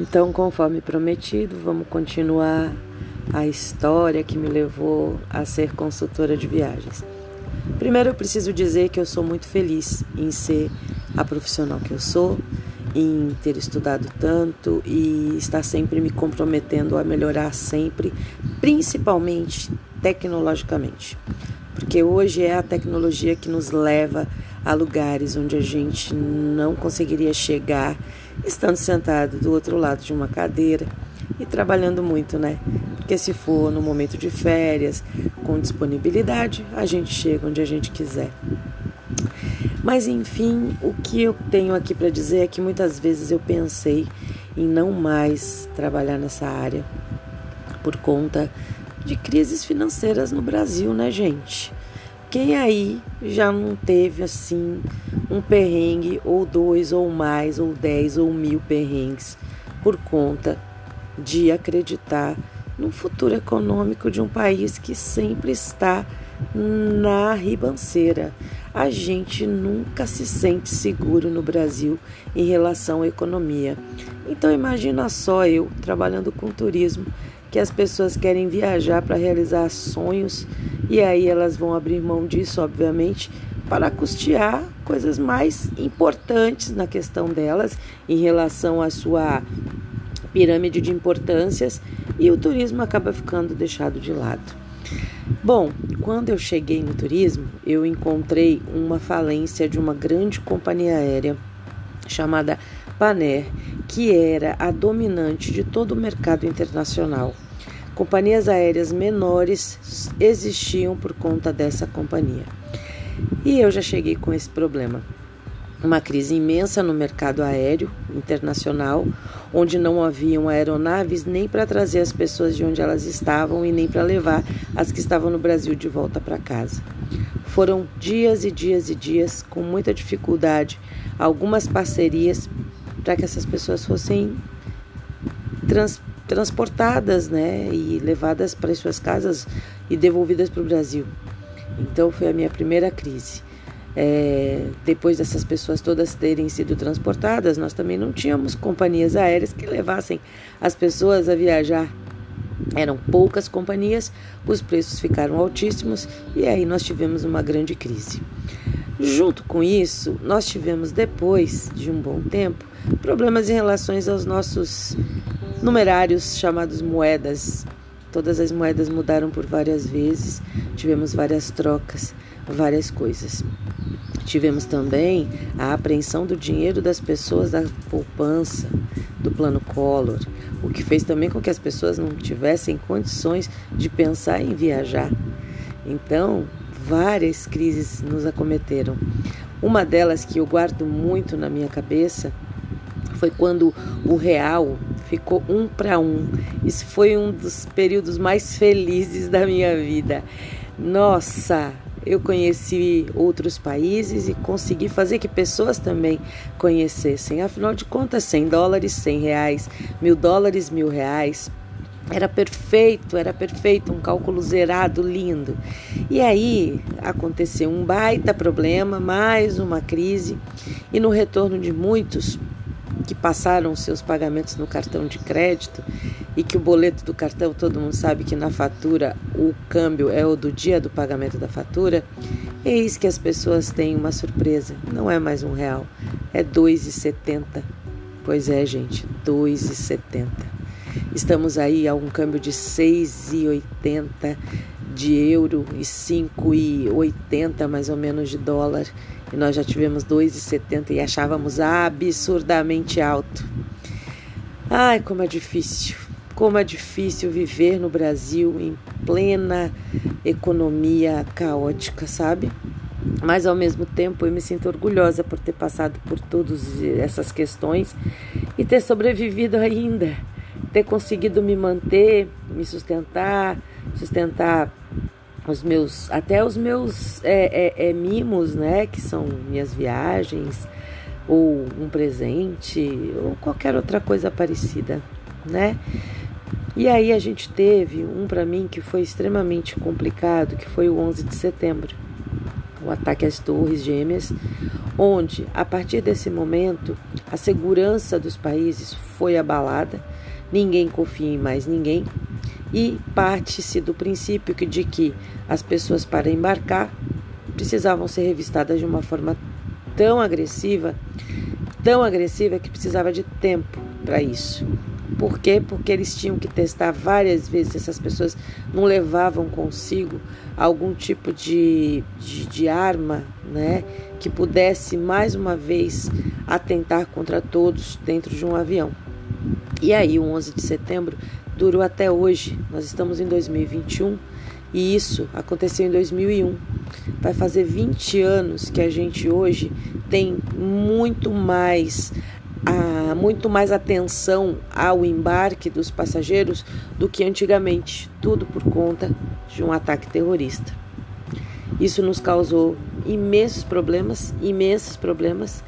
Então, conforme prometido, vamos continuar a história que me levou a ser consultora de viagens. Primeiro, eu preciso dizer que eu sou muito feliz em ser a profissional que eu sou, em ter estudado tanto e estar sempre me comprometendo a melhorar sempre, principalmente tecnologicamente. Porque hoje é a tecnologia que nos leva a lugares onde a gente não conseguiria chegar estando sentado do outro lado de uma cadeira e trabalhando muito, né? Porque se for no momento de férias, com disponibilidade, a gente chega onde a gente quiser. Mas enfim, o que eu tenho aqui para dizer é que muitas vezes eu pensei em não mais trabalhar nessa área por conta de crises financeiras no Brasil, né, gente? Quem aí já não teve assim um perrengue ou dois ou mais ou dez ou mil perrengues por conta de acreditar no futuro econômico de um país que sempre está na ribanceira. A gente nunca se sente seguro no Brasil em relação à economia. Então imagina só eu trabalhando com turismo, que as pessoas querem viajar para realizar sonhos e aí elas vão abrir mão disso, obviamente, para custear coisas mais importantes na questão delas em relação à sua pirâmide de importâncias e o turismo acaba ficando deixado de lado. Bom, quando eu cheguei no turismo, eu encontrei uma falência de uma grande companhia aérea chamada Paner, que era a dominante de todo o mercado internacional. Companhias aéreas menores existiam por conta dessa companhia. E eu já cheguei com esse problema uma crise imensa no mercado aéreo internacional, onde não haviam aeronaves nem para trazer as pessoas de onde elas estavam e nem para levar as que estavam no Brasil de volta para casa. Foram dias e dias e dias com muita dificuldade, algumas parcerias para que essas pessoas fossem trans, transportadas, né, e levadas para suas casas e devolvidas para o Brasil. Então foi a minha primeira crise é, depois dessas pessoas todas terem sido transportadas, nós também não tínhamos companhias aéreas que levassem as pessoas a viajar. Eram poucas companhias, os preços ficaram altíssimos e aí nós tivemos uma grande crise. Junto com isso, nós tivemos depois de um bom tempo problemas em relação aos nossos numerários chamados moedas. Todas as moedas mudaram por várias vezes, tivemos várias trocas, várias coisas. Tivemos também a apreensão do dinheiro das pessoas da poupança do plano Collor, o que fez também com que as pessoas não tivessem condições de pensar em viajar. Então, várias crises nos acometeram. Uma delas que eu guardo muito na minha cabeça foi quando o real ficou um para um. Isso foi um dos períodos mais felizes da minha vida. Nossa, eu conheci outros países e consegui fazer que pessoas também conhecessem. Afinal de contas, 100 dólares, 100 reais, mil dólares, mil reais. Era perfeito, era perfeito, um cálculo zerado, lindo. E aí aconteceu um baita problema, mais uma crise, e no retorno de muitos, que passaram seus pagamentos no cartão de crédito e que o boleto do cartão, todo mundo sabe que na fatura o câmbio é o do dia do pagamento da fatura, eis que as pessoas têm uma surpresa. Não é mais um real, é 2,70. Pois é, gente, 2,70. Estamos aí a um câmbio de 6,80 de euro e 5,80 mais ou menos de dólar e nós já tivemos 2,70 e achávamos absurdamente alto. Ai, como é difícil. Como é difícil viver no Brasil em plena economia caótica, sabe? Mas ao mesmo tempo eu me sinto orgulhosa por ter passado por todas essas questões e ter sobrevivido ainda, ter conseguido me manter, me sustentar, sustentar os meus, até os meus é, é, é, mimos, né, que são minhas viagens, ou um presente, ou qualquer outra coisa parecida, né? E aí a gente teve um para mim que foi extremamente complicado, que foi o 11 de setembro. O ataque às Torres Gêmeas, onde, a partir desse momento, a segurança dos países foi abalada, ninguém confia em mais ninguém, e parte-se do princípio de que as pessoas, para embarcar, precisavam ser revistadas de uma forma tão agressiva, tão agressiva que precisava de tempo para isso. Por quê? Porque eles tinham que testar várias vezes. Essas pessoas não levavam consigo algum tipo de, de, de arma, né? Que pudesse mais uma vez atentar contra todos dentro de um avião. E aí, o 11 de setembro durou até hoje. Nós estamos em 2021 e isso aconteceu em 2001. Vai fazer 20 anos que a gente hoje tem muito mais a, muito mais atenção ao embarque dos passageiros do que antigamente, tudo por conta de um ataque terrorista. Isso nos causou imensos problemas, imensos problemas,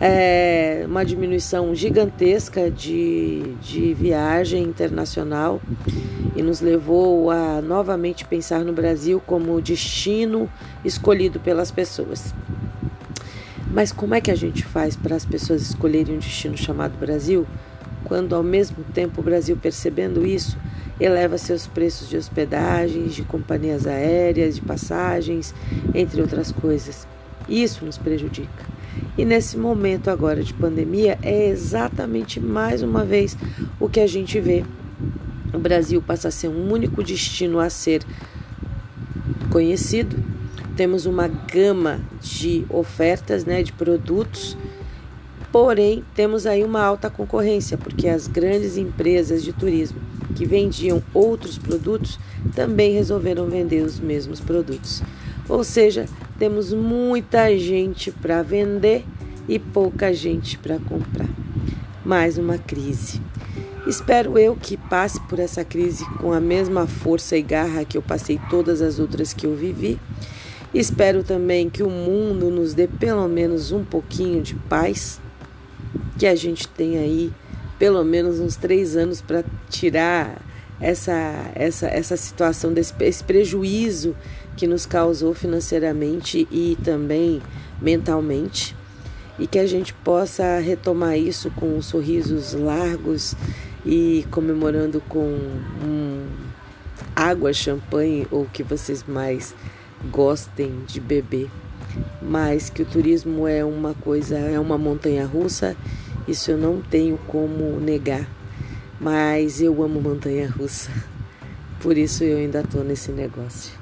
é, uma diminuição gigantesca de, de viagem internacional e nos levou a novamente pensar no Brasil como destino escolhido pelas pessoas. Mas como é que a gente faz para as pessoas escolherem um destino chamado Brasil, quando ao mesmo tempo o Brasil, percebendo isso, eleva seus preços de hospedagens, de companhias aéreas, de passagens, entre outras coisas? Isso nos prejudica. E nesse momento agora de pandemia é exatamente mais uma vez o que a gente vê. O Brasil passa a ser um único destino a ser conhecido temos uma gama de ofertas, né, de produtos, porém temos aí uma alta concorrência, porque as grandes empresas de turismo que vendiam outros produtos também resolveram vender os mesmos produtos. Ou seja, temos muita gente para vender e pouca gente para comprar. Mais uma crise. Espero eu que passe por essa crise com a mesma força e garra que eu passei todas as outras que eu vivi Espero também que o mundo nos dê pelo menos um pouquinho de paz, que a gente tenha aí pelo menos uns três anos para tirar essa, essa, essa situação, desse esse prejuízo que nos causou financeiramente e também mentalmente, e que a gente possa retomar isso com sorrisos largos e comemorando com um, água, champanhe ou o que vocês mais gostem de beber, mas que o turismo é uma coisa, é uma montanha russa, isso eu não tenho como negar. Mas eu amo montanha russa, por isso eu ainda estou nesse negócio.